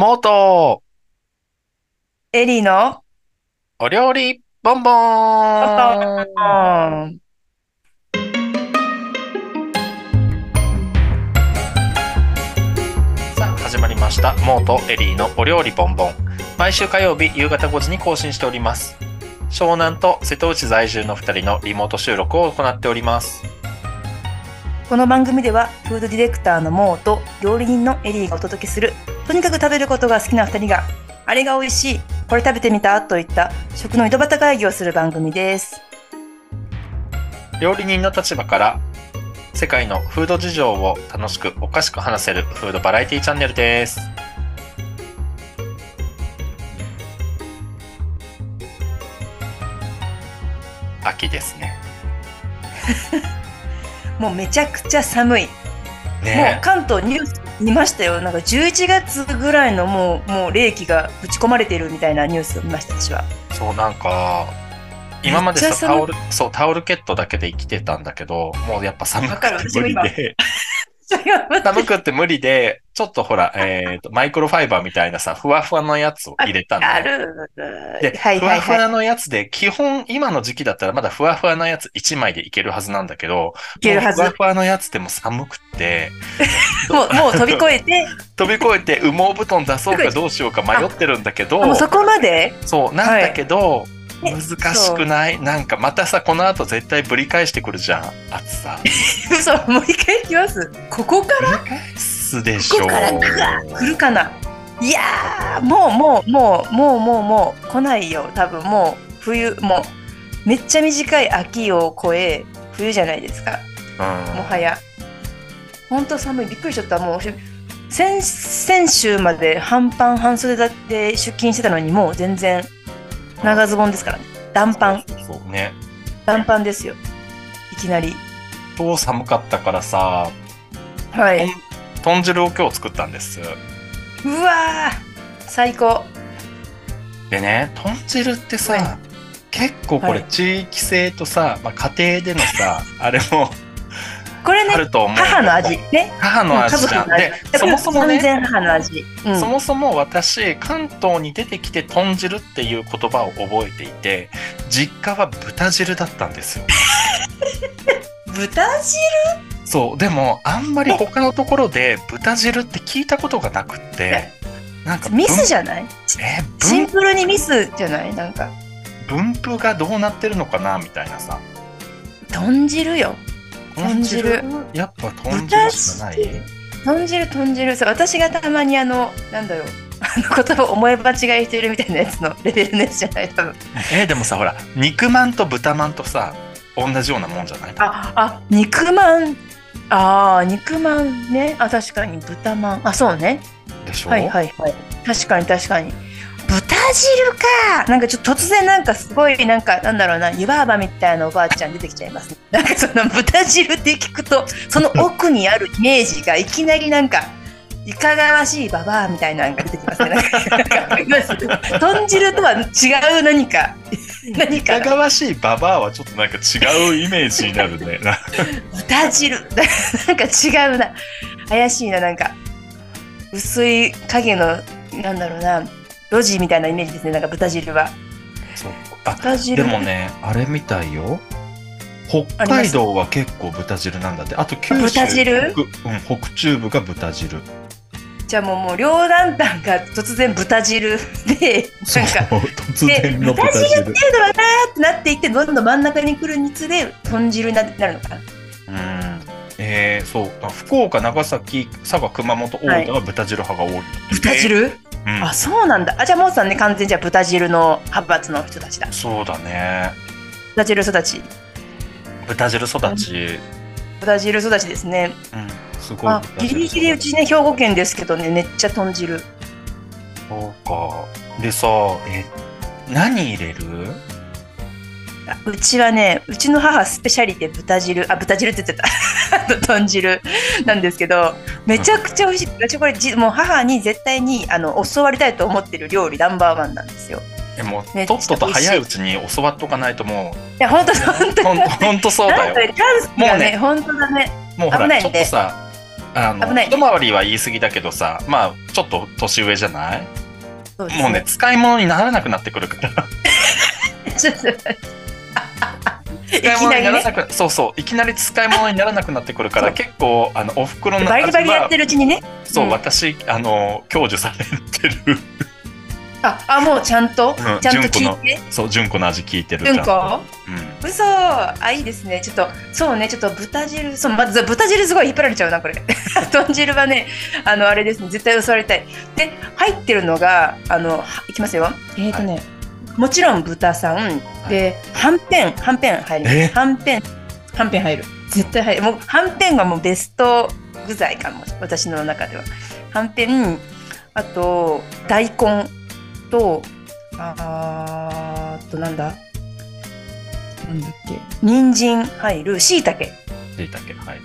モートエリーの？お料理ボンボーン。さあ始まりました。モートエリーのお料理ボンボン。毎週火曜日夕方5時に更新しております。湘南と瀬戸内在住の2人のリモート収録を行っております。この番組ではフードディレクターのモーと料理人のエリーがお届けするとにかく食べることが好きな2人があれが美味しいこれ食べてみたといった食の井戸端会議をする番組です。料理人の立場から世界のフード事情を楽しくおかしく話せるフードバラエティチャンネルです。秋ですね。もうめちゃくちゃ寒い、もうね関東ニュース見ましたよ。なんか11月ぐらいのもうもう冷気がぶち込まれてるみたいなニュースを見ました私は。そうなんか今までさタオルそうタオルケットだけで生きてたんだけどもうやっぱ寒くて無理で。寒くて無理でちょっとほら、えーとマイクロファイバーみたいなさふわふわのやつを入れたんだあよる。で、はいはいはい。ふわふわのやつで、基本、今の時期だったらまだふわふわなやつ1枚でいけるはずなんだけど、いけるはず。ふわふわのやつでも寒くって、もうもう飛び越えて。飛び越えて羽毛布団出そうかどうしようか迷ってるんだけど、そこまで？そう、なんだけど、ね難しくない？なんかまたさ、この後絶対ぶり返してくるじゃん、暑さ。嘘もう一回いきます？ここから？すでしょここからグワー来るかな。いやーもうもうもうもうもうもう来ないよ。多分もう冬もうめっちゃ短い秋を超え冬じゃないですか。うん。もはや。ほんと寒い。びっくりしちゃった。もう先先週まで半パン半袖だって出勤してたのにもう全然長ズボンですからね。短パン。そうね。短パンですよ。いきなり。超寒かったからさ、はい豚汁を今日作ったんです。うわー最高。でね、豚汁ってさ、は結構これはい。地域性とさ、まあ、家庭でのさ、あれもこれね母の味ね。母の味じゃん。で、そもそもね、母の味、うん。そもそも私、関東に出てきて豚汁っていう言葉を覚えていて、実家は豚汁だったんですよ。豚汁？そう、でもあんまり他のところで豚汁って聞いたことがなくって、なんかミスゃじゃない？え？シン分プルにミスじゃない？なんか。分布がどうなってるのかな？みたいなさ。豚汁よ。豚汁？やっぱ豚汁しかない？豚汁豚汁。そう私がたまにあのなんだろう。あの言葉を思い間違いしてるみたいなやつのレベルのやつじゃない？多分。えーでもさほら肉まんと豚まんとさ同じようなもんじゃない？ああ肉まんあー肉まんね。あ確かに豚まん。あそうね。でしょ、はいはいはい。確かに確かに。豚汁か。なんかちょっと突然なんかすごいなんかなんだろうな湯婆婆みたいなおばあちゃん出てきちゃいますね。なんかその豚汁って聞くとその奥にあるイメージがいきなりなんかいかがわしいババアみたいなのが出てきますね。豚汁とは違う何か。何いかかがわしいババアはちょっとなんか違うイメージになるね。な豚汁。なんか違うな。怪しいななんか。薄い影のなんだろうな。路地みたいなイメージですねなんか豚汁は。そう。あ豚汁。でもねあれみたいよ。北海道は結構豚汁なんだって。あと九州。豚汁？北,、うん、北中部が豚汁じゃあもうもう両団体が突然豚汁 でそうなんか突然の豚豚汁汁。っていうのはなーってなっていってどんどん真ん中に来るにつれ豚汁にななるのかな。うん。えー、そう。あ福岡長崎佐賀熊本大分は豚汁派が多い、豚汁、うん。あそうなんだ。あじゃあモーさんね完全にじゃあ豚汁の派閥の人たちだ。そうだね。豚汁育ち。豚汁育ち、豚汁育ちですね。うん、すごい。あギリギリうちね兵庫県ですけどねめっちゃ豚汁。そうか。でさえ何入れる？あうちはねうちの母スペシャリテ豚汁。あ豚汁って言ってた。豚汁。なんですけどめちゃくちゃ美味しい。私これじもう母に絶対にあの教わりたいと思ってる料理ナンバーワンなんですよ。えもとっとと早いうちに教わっとかないともいや本当本当うほんほんとそうだよ。ねもうね本当だね。もうほらちょ危ないんでっとさあの危ない。一回りは言い過ぎだけどさまあちょっと年上じゃない？そうですもうね使い物にならなくなってくるから。使い物にならきなりね。そうそういきなり使い物にならなくなってくるから結構あのおふくろのバリバリやっはてるうちにね。そう、うん。私あの享受されてるああもうちゃんと、うんちゃんと純子の聞いて？そう純子の味聞いてるうんこうん。嘘。あいいですね。ちょっとそうねちょっと豚汁そうまず豚汁すごい引っ張られちゃうなこれ。豚汁はねあのあれですね絶対教わりたい。で入ってるのがあのはいきますよ。えっ、ー、とね、もちろん豚さん。で、はんぺんはんぺん入りえ？ますはんぺんはんぺん入る。絶対入る。もうはんぺんがもうベスト具材かも私の中では。はんぺんあと大根とあーあとなんだ？なんだっけ？人参。入るしいたけしいたけはい。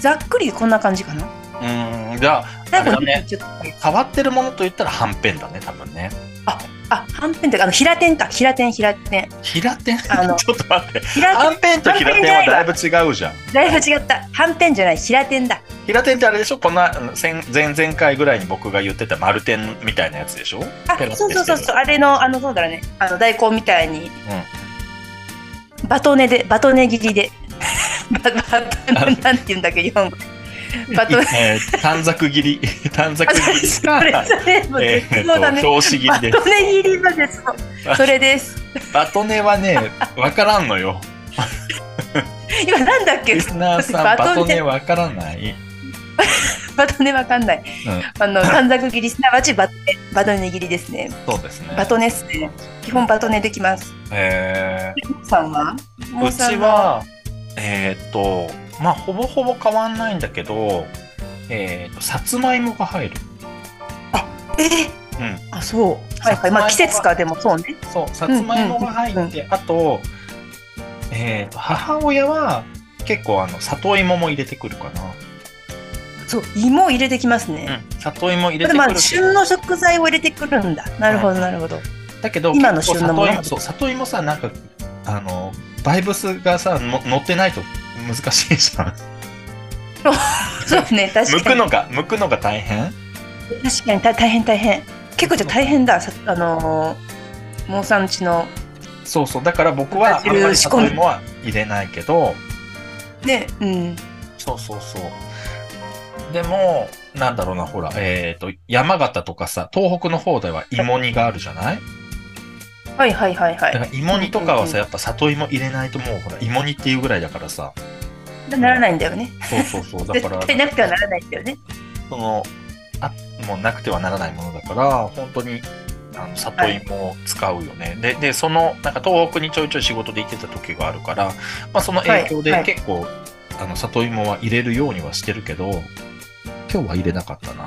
ざっくりこんな感じかな？うーんじゃああれだね。変わってるものと言ったらはんぺんだね多分ね。あはんぺんってかあの平天か。平天平天。平天？あの ちょっと待って。はんぺんと平天はだいぶ違うじゃん。だいぶ違った。はんぺんじゃない。平天だ。平天ってあれでしょ？こんな前前々回ぐらいに僕が言ってた丸天みたいなやつでしょ？あそうそうそうそう。あれのあのそうだね。あの大根みたいに。うん。バトネでバトネ切りで。ババトネなんて言うんだっけ日本語バトネえー短冊切り。短冊切り。それかそれもうえ絶望だね。ーと表紙切バりでトネ切りまでそうそれです。バトネはねわからんのよ。今なんだっけ？リスナーさんババトネわからない。バトネわかんない。うん。あの短冊切りすなわちバトネ。バトネ切りですね。そうですね。バトネっすね。基本バトネできます。えさんは？ーうちはえーっとまあほぼほぼ変わんないんだけどえーさつまいもが入るえうんあそう。はいはい。まあ季節かでもそうね。そうさつまいもが入って、あと,、えー、と母親は結構あの里芋も入れてくるかな、そう芋入れてきますね。うん、里芋入れてくるけど旬の食材を入れてくるんだ。なるほどなるほど。だけど今の旬のもの里芋そう里芋さなんかあのバイブスがさの乗ってないと難しいじゃん。そうね確かに。剥くのが剥くのが大変？確かに大大変大変。結構じゃ大変だ。さあのー、モーさんちの。そうそう。だから僕はあんまり仕込み里芋は入れないけど。ねうん。そうそうそう。でもなんだろうなほらえっ、と山形とかさ東北の方では芋煮があるじゃない？はいはいはいはい。だから芋煮とかはさ、やっぱ里芋入れないともうほら芋煮っていうぐらいだからさ。うんならないんだよね。そうそうそう。だから絶対なくてはならないんだよね。そのあもうなくてはならないものだから本当にあの里芋を使うよね、ででそのなんか東北にちょいちょい仕事で行ってた時があるから、まあ、その影響ではいはい。結構、あの里芋は入れるようにはしてるけど今日は入れなかったな。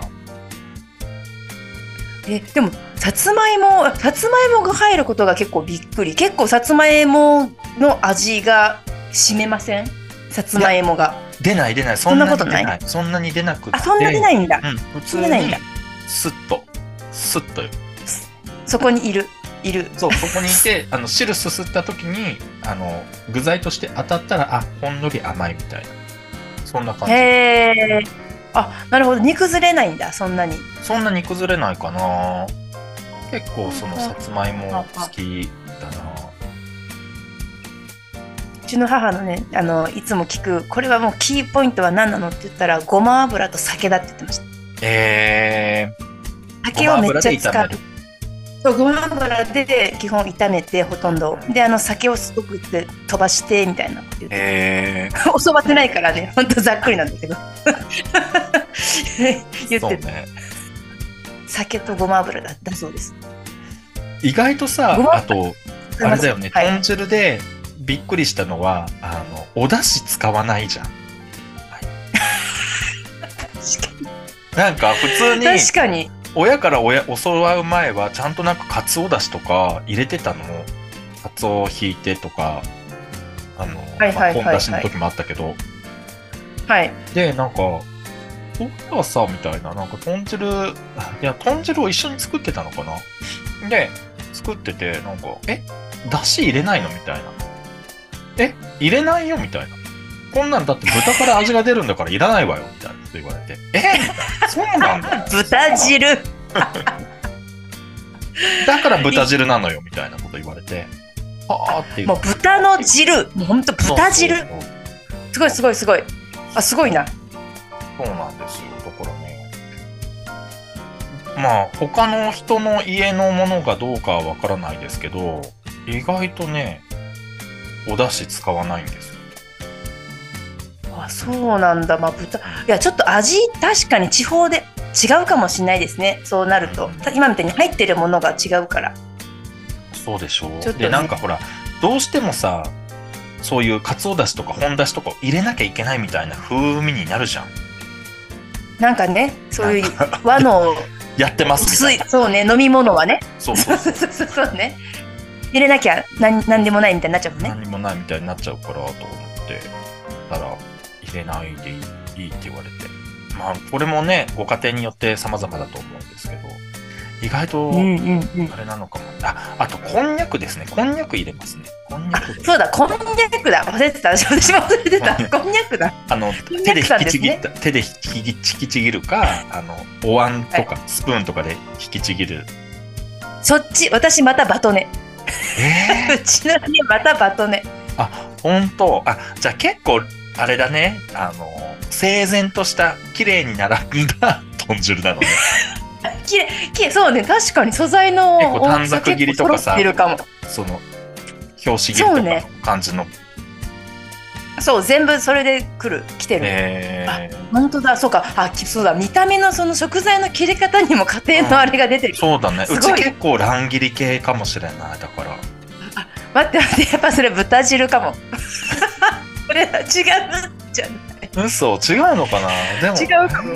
えでもさつまいもさつまいもが入ることが結構びっくり。結構さつまいもの味が占めません？さつまいもが。出ない出ない。そそんんなことない？そんなに出なくて。あそんな出ないんだ。うん、普通だ。スッと。スッとよ。そこにいる。いる。そうそこにいて あの汁すすった時にあの具材として当たったらあほんのり甘いみたいな。そんな感じ。へえあなるほど。煮崩れないんだそんなに。そんなに崩れないかな。結構そのさつまいも好きだな。うちの母のねあのいつも聞くこれはもうキーポイントは何なの？って言ったらごま油と酒だって言ってました。え酒をめっちゃ使う。そうごま油で基本炒めてほとんど。であの酒をすごくって飛ばしてみたいな。こと言ってー、え教わってないからね。ほんとざっくりなんだけど。言ー、ってた。ね。酒とごま油だったそうです。意外とさあとあれだよね、はい豚汁でびっくりしたのはあのお出汁使わないじゃん。なんか普通に確かに。親から親教わう前はちゃんとなんかかつおだしとか入れてたの。かつおをひいてとかあの、本だしの時もあったけど。はい。でなんかそういえばさみたいななんか豚汁いや豚汁を一緒に作ってたのかな。で作っててなんかえだし入れないの？みたいなえ入れないよみたいな。こんなんだって豚から味が出るんだからいらないわよみたいなこと言われて。えそうなんだ。豚汁。だから豚汁なのよみたいなこと言われて。はあってもう豚の汁。もうほんと豚汁。そうそうすごいすごいすごい。あすごいな。そうなんですよだからね。まあ他の人の家のものがどうかはわからないですけど意外とねお出汁使わないんですよ。あそうなんだ。まあ豚いやちょっと味確かに地方で違うかもしれないですね。そうなると。うん。た今みたいに入ってるものが違うから。そうでしょう、ちょね。でなんかほらどうしてもさそういうかつおだしとか本だしとかを入れなきゃいけないみたいな風味になるじゃん。なんかねそういう和の やってますそうね飲み物はね。そうそうそうそう。そうね入れなきゃ何何でもないみたいになっちゃうもんね。何もないみたいになっちゃうからと思ってたら入れないでいいいいって言われて。まあこれもねご家庭によって様々だと思うんですけど意外とうんうんうん。あれなのかも、ああとこんにゃくですね。こんにゃく入れますね。こんにゃくそうだ。こんにゃくだ。忘れてた。私も忘れてた。う んこんにゃくだ。あの手で引きちぎっでた、手で引き引きちぎるかあのお椀とかスプーンとかで引きちぎる、そっち。私またバトネえう ちの家またバトネ。ー、本当。あじゃあ結構あれだね。あの整然とした綺麗に並んだ豚汁なのね。きれいきれいそうね。確かに素材の結構短冊切りとかさその表紙切りとかの感じの、そう全部それで来る来てる、えー。本当だ。そうか。あきそうだ。見た目のその食材の切り方にも家庭のあれが出てる、そうだね。うち結構乱切り系かもしれないだから。待って待って。やっぱそれ豚汁かも。これは違うじゃない。嘘。違うのかな？でも。違うかも。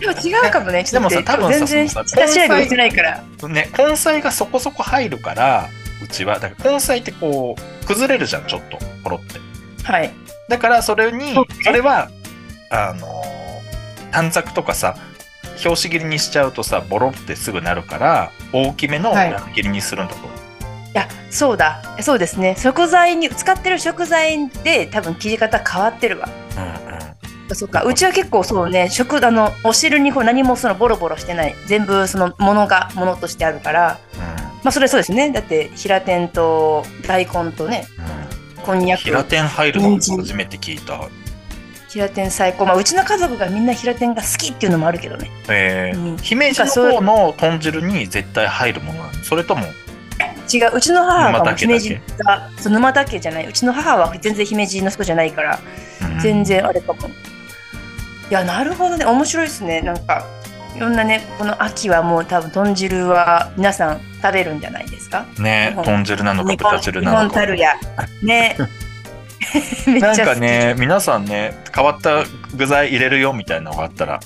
でも違うかもね。ちょっと待ってでもさ多分さ全然下調べをしてないから。ね根菜がそこそこ入るからうちは。だから根菜ってこう崩れるじゃんちょっと。ポロってはい。だからそれにそれはあの短冊とかさ表紙切りにしちゃうとさボロってすぐなるから大きめのはい。乱切りにするんだと思う、いやそうだ。そうですね。食材に使ってる食材で多分切り方変わってるわ。うんそうか。うちは結構そうね。食あのお汁にこう何もそのボロボロしてない。全部そのものがものとしてあるから。うん。まあそれそうですね。だって平天と大根とね。うんこんにゃく。平天入るの初めて聞いた。平天最高。まあうちの家族がみんな平天が好きっていうのもあるけどね。えーうん。姫路の方の豚汁に絶対入るものそれとも違う。うちの母がもう沼田家だけ？姫路が沼田家じゃない。うちの母は全然姫路の人じゃないからうん。全然あれかも。いやなるほどね。面白いですね。なんかいろんなねこの秋はもう多分豚汁は皆さん食べるんじゃないですか？ね豚汁なのか豚汁日なのか。ね。なんかね皆さんね変わった具材入れるよみたいなのがあったら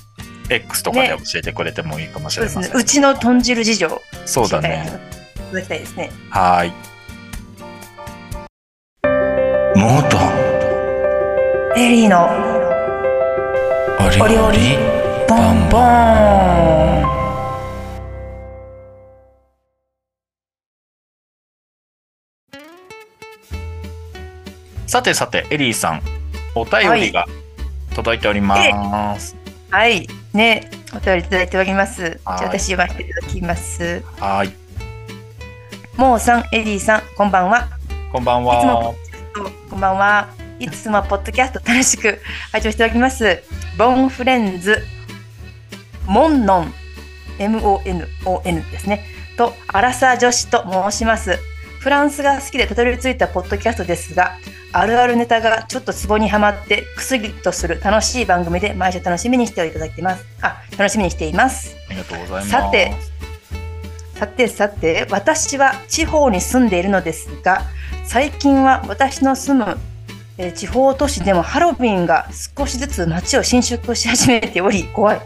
X とかでね。教えてくれてもいいかもしれません、ね。うちの豚汁事情。そうだね。いただきたいですね。はーい。もっとエリーの。おお料理ボンボーン。さてさてエリーさんお便りが届いております。はい。ねお便りいただいております。じゃ私読ませていただきます。はーい。モーさんエリーさんこんばんは。こんばんいつもはこんばんは。いつもポッドキャスト楽しく拝聴しております。ボンフレンズ、モンノン、M-O-N-O-N ですね。と、アラサー女子と申します。フランスが好きでたどり着いたポッドキャストですが、あるあるネタがちょっとツボにはまって、くすりとする楽しい番組で毎週楽しみにしていただいてます。あ、楽しみにしています。ありがとうございますさてさてさて私は地方に住んでいるのですが最近は私の住む、えー地方都市でもハロウィンが少しずつ街を侵食し始めており怖い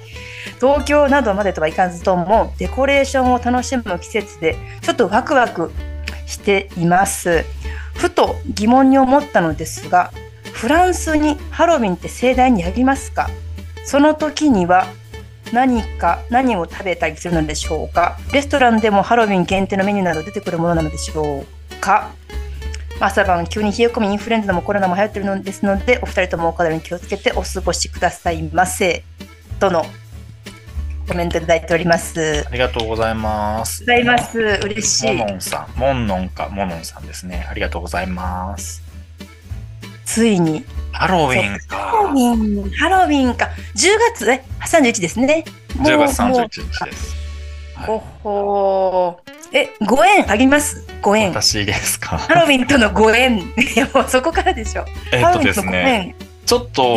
東京などまでとはいかずともデコレーションを楽しむ季節でちょっとワクワクしています。ふと疑問に思ったのですがフランスにハロウィンって盛大にやりますか？その時には何か何を食べたりするのでしょうか？レストランでもハロウィン限定のメニューなど出てくるものなのでしょうか？朝晩急に冷え込みインフルエンザもコロナも流行ってるのですのでお二人ともお体に気をつけてお過ごしくださいませ。とのコメントいただいております。ありがとうございます。ございます。嬉しいモ。ノンさん、モンノンかモノンさんですね。ありがとうございます。ついにハロウィンハロウか。ィン、ハロウィンか。10月、え、31ですね。もう10月もう31日です。ほほーえ、ご縁あります？ご縁。私ですか？ハロウィンとのご縁。いや、もうそこからでしょ。えっとですね、縁。ちょっと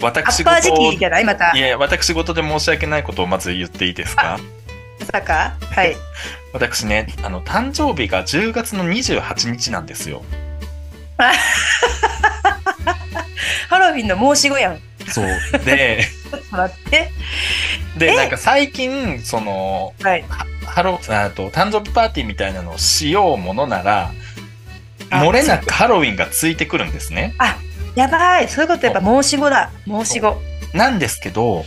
え、ア私ッパー時事期じゃない？またい。や、私事で申し訳ないことをまず言っていいですか？まさか？はい。私ね、あの、誕生日が10月の28日なんですよ。ハロウィンの申し子やん。ちそう。で、ょっと待って。で、え？なんか最近、その、はい。ハロあと誕生日パーティーみたいなのをしようものなら、あ漏れなくハロウィンがついてくるんですね。やばい。そういうことやっぱ申し子だ。申し子。なんですけど、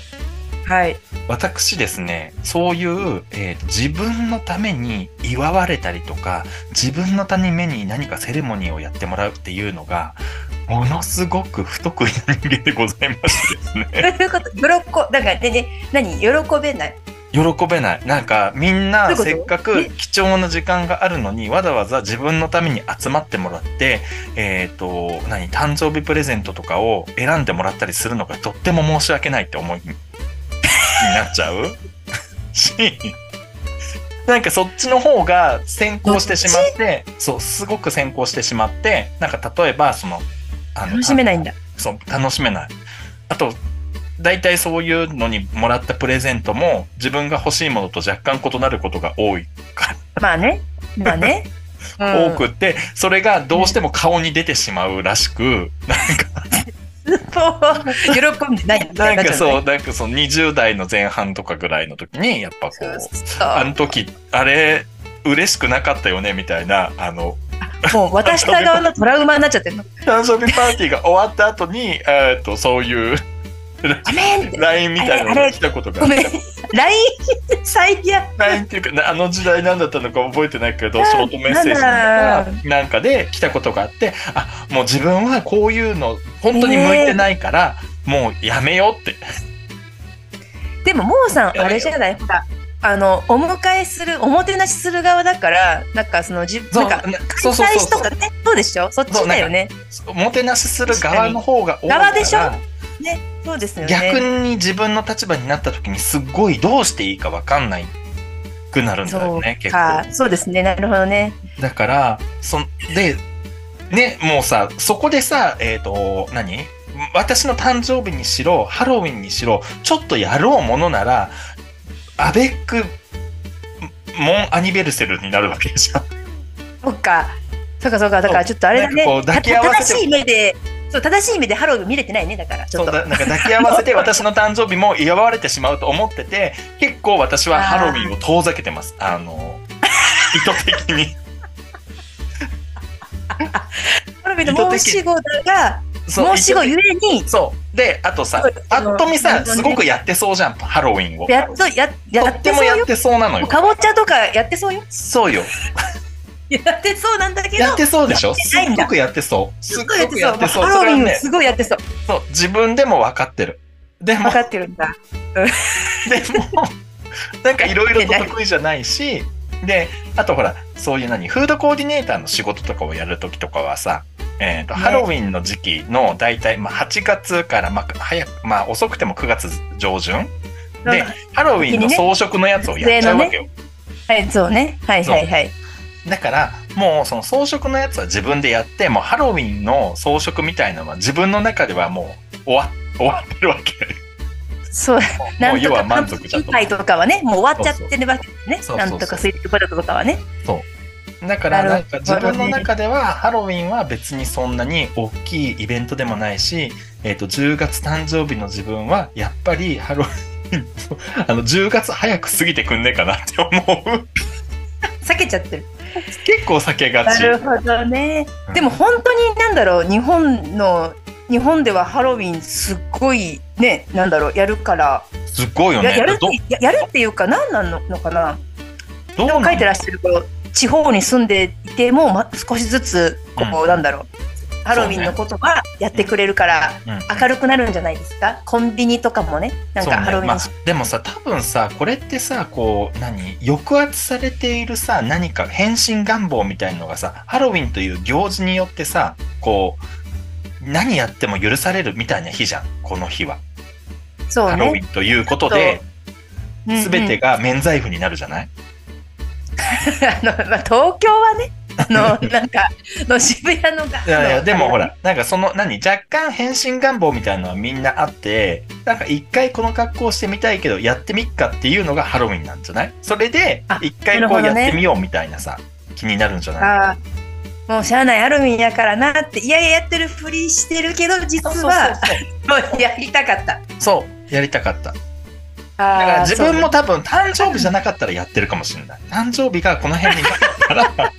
はい。私ですね、そういう、えーと自分のために祝われたりとか、自分のために何かセレモニーをやってもらうっていうのが、ものすごく不得意な人間でございましてですね。どういうこと喜、なんかね、ね、何？喜べない。喜べない。なんかみんなせっかく貴重な時間があるのにわざわざ自分のために集まってもらって、えっ、と、何、誕生日プレゼントとかを選んでもらったりするのがとっても申し訳ないって思いになっちゃう？し、なんかそっちの方が先行してしまって、そう、すごく先行してしまって、なんか例えばその、あの楽しめないんだ。そう、楽しめない。あと、大体そういうのにもらったプレゼントも自分が欲しいものと若干異なることが多いかまあね。まあね。ら、うん多くって、それがどうしても顔に出てしまうらしく、喜んでないみたないんかなっちゃそう、なんかその20代の前半とかぐらいの時に、やっぱこう、あの時、あれ、嬉しくなかったよね、みたいな、あの、もう渡した側のトラウマになっちゃってるの。誕生日パーティーが終わった後に、えっと、そういうごめん。LINE みたいなのが来たことがごめん。LINE 最悪。LINE っていうか、なあの時代何だったのか覚えてないけど、あショートメッセージなんかなんかで来たことがあって、あ、もう自分はこういうの本当に向いてないから、もうやめようって。でも、モーさん、あれじゃない？ほら。あの、お迎えする、おもてなしする側だから、なんかその、じなんか、開催とかね、そうでしょ？そっちだよね。おもてなしする側の方が多いから側でしょ？ね、そうですよね。逆に自分の立場になった時にすっごいどうしていいか分かんないくなるんだよね、結か構。そうですね、なるほどね。だから、そんで、ね、もうさ、そこでさ、えっ、と、何？私の誕生日にしろ、ハロウィンにしろ、ちょっとやろうものなら、アベック、モンアニベルセルになるわけじゃん。そっか。そうかそうか、だからちょっとあれだね。なんかこう抱き合わせて正しい目で、そう、正しい目でハロウィン見れてないね、だから、ちょっと。そうだ、なんか抱き合わせて 私の誕生日も祝われてしまうと思ってて、結構私はハロウィンを遠ざけてます。あの、意図的に。ハロウィンの申し子だが、申し子ゆえに、そう。で、あとさそう、ぱっと見さ、すごくやってそうじゃん、ハロウィンを。やっと、や、とやっって。もやってそうなのよ。かぼちゃとかやってそうよ。そうよ。やってそうなんだけど、やってそうでしょ？すっごくやってそう。すっすごいやってそう。ごくやってそう。ハロウィンすごいやってそう。そう、自分でも分かってる。でも分、かってるんだ。でも、なんかいろいろと得意じゃないし、で、あとほら、そういう何、フードコーディネーターの仕事とかをやるときとかはさ、えっ、と、ねハロウィンの時期の大体、まあ、8月から、まあ、早く、まあ、遅くても9月上旬で、ハロウィンの装飾のやつをやっちゃうわけよ。はい、そうね。はいはいはい。だから、もうその装飾のやつは自分でやって、もうハロウィンの装飾みたいなのは自分の中ではもう終わ終わってるわけ。そう、もなとかうん要は満足じゃんと。会とかはね、もう終わっちゃってるわけですね。そうそうなんとかスイートポテトとかはね。だからなんか自分の中ではハロウィンは別にそんなに大きいイベントでもないし、えっ、と10月誕生日の自分はやっぱりハロウィン あの10月早く過ぎてくんねえかなって思う。避けちゃってる。結構避けがち。なるほどね。うんでも本当になんだろう、日本の、日本ではハロウィンすっごいね、なんだろう、やるから、すごいよね。ややるっていうか、何なののかな？どう書いてらっしゃる地方に住んでいても、ま、少しずつこう、うん。なんだろうハロウィンのことはやってくれるからうん。明るくなるんじゃないですか？コンビニとかもねなんかハロウィン、まあ、でもさ多分さこれってさこう何抑圧されているさ何か変身願望みたいのがさハロウィンという行事によってさこう何やっても許されるみたいな日じゃんこの日は、そうハロウィねンということでうんうん。全てが免罪符になるじゃない、あの、まあ、東京はねあの なんかの渋谷のがいやいやでもほらなんかその何若干変身願望みたいなのはみんなあってなんか一回この格好をしてみたいけどやってみっかっていうのがハロウィンなんじゃない？それであ一回こうやってみようみたいなさ気になるんじゃない？もうしゃあないハロウィンやからなっていやいややってるふりしてるけど実は もうやりたかった。そうやりたかっただから自分も多分誕生日じゃなかったらやってるかもしれない。誕生日がこの辺になったら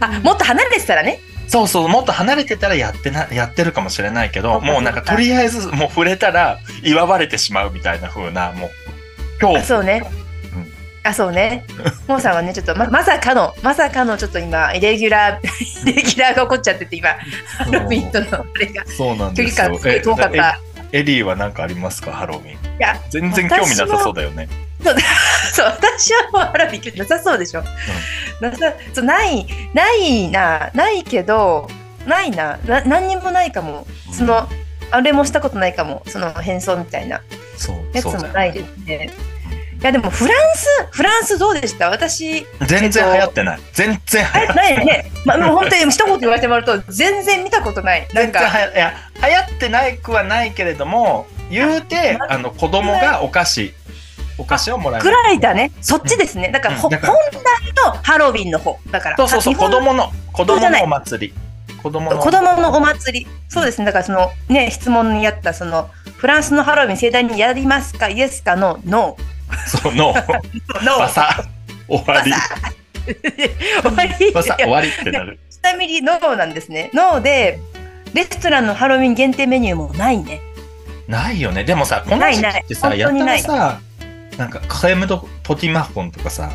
あもっと離れてたらね。そうそうもっと離れてたらやってなやってるかもしれないけどもうなんかとりあえずもう触れたら祝われてしまうみたいな風なもう今日。あそうね。うん。あ、そうね。モーさんはね、ちょっとままさかの、まさかのちょっと今、イレギュラー、イ レギュラーが起こっちゃってて、今、ハロウィンとのあれが、そうなん距離ですよ。感すごい遠かった。えエリーは何かありますか？ハロウィン。いや、全然興味なさそうだよね。そう、私はもうハロウィンなさそうでしょ。なさそうない、ないな、ないけど、ないな、な何にもないかも。その、あれもしたことないかも。その変装みたいな。やつもないですね。いやでもフランスフランスどうでした？私。全然流行ってない。全然流行ってない。ね、まあ、もう本当に一言言われてもらうと全然見たことない。なんか。いや流行ってないくはないけれども言うてあの子供がお菓子お菓子をもらえぐらいだね。そっちですね。だから,、ほうん。本来のハロウィンの方。だからそうそうそう子供の子供のお祭り。子供の子供のお祭り。そうですね。だからそのね質問にあったそのフランスのハロウィン盛大にやりますかイエスかのノそのー。ノー。バサ。終わり。終わり。バサ終わりってなる。ちなみにノーなんですね。ノーでレストランのハロウィン限定メニューもないね。ないよね。でもさこの時期ってさない。やったない本当にない。らさなんかカレムドポティマフォンとかさ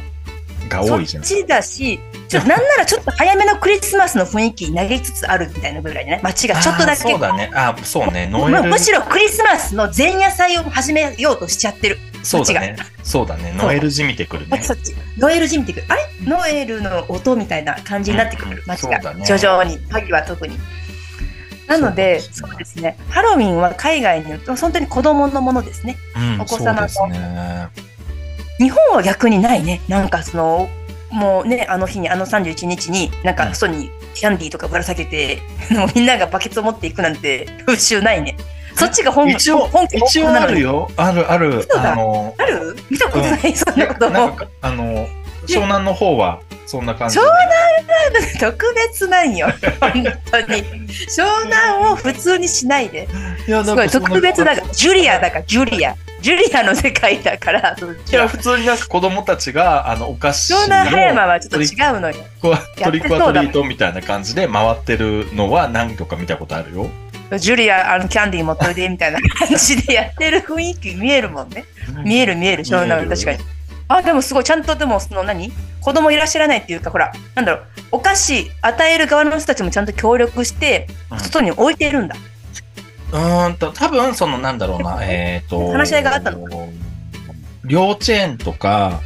が多いじゃん。そっちだしちょなんならちょっと早めのクリスマスの雰囲気になりつつあるみたいなぐらいね街がちょっとだけ。そうだね。あそうね。ノエル。むむしろクリスマスの前夜祭を始めようとしちゃってる。そうだね。そうだね。ノエルじみてくるね。そっち。ノエルじみてくる。あれ？ノエルの音みたいな感じになってくうん。る。街が、徐々に、萩は特に。なので、そうですね。ハロウィンは海外に本当に子供のものですね。うんお子様の。ね。日本は逆にないね。なんかその、もうね、あの日に、あの31日に、なんか外にキャンディーとかぶら下げて、もうみんながバケツを持っていくなんて風習ないね。そっちが本一応本家一応あるよ。あるある。あのある？見たことない、そんなこと。なんかあの湘南の方はそんな感じ湘特別なんよ。本当に。湘南を普通にしないで。いやすごい特別だから。ジュリアだから、ジュリア。ジュリアの世界だから、いや普通になんか子供たちがあのお菓子湘南葉山のはちょっと違うのよ。トリックアトリートみたいな感じで回ってるのは何度か見たことあるよ。ジュリア、あの、キャンディー持っといて、みたいな感じでやってる雰囲気見えるもんね。見える見える、湘南は確かに。あ、でもすごい、ちゃんとでも、その何？子供いらっしゃらないっていうか、ほら、なんだろう、お菓子与える側の人たちもちゃんと協力して、うん。外に置いてるんだ。うーんと多分そのなんだろうなえっ、と話し合いがあったの？幼稚園とか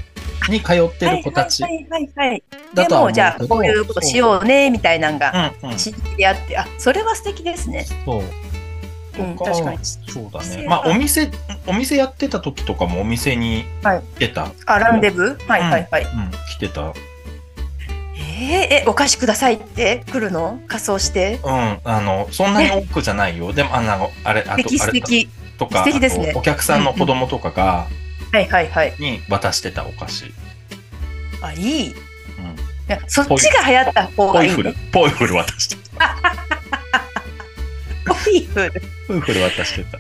に通ってる子たちはいはいはいでもじゃあこういうことしようねみたいなのがうんうん。知ってあって、あそれは素敵ですね。そう。うん、とか。確かに。そうだね。まあがお店お店やってた時とかもお店にはい。出た、あランデブ？ーはいはいはい。うん。来てた。えー、えお菓子くださいって？来るの？仮装して？うんあのそんなに多くじゃないよ。でもあのあれあとあれ素敵。とか素敵ですね。お客さんの子供とかが、はいはいはい。に渡してたお菓子、あいい。いうん、やそっちが流行った方ポイフル。がいいね。ポイフル渡して イフル。ポイフル渡してた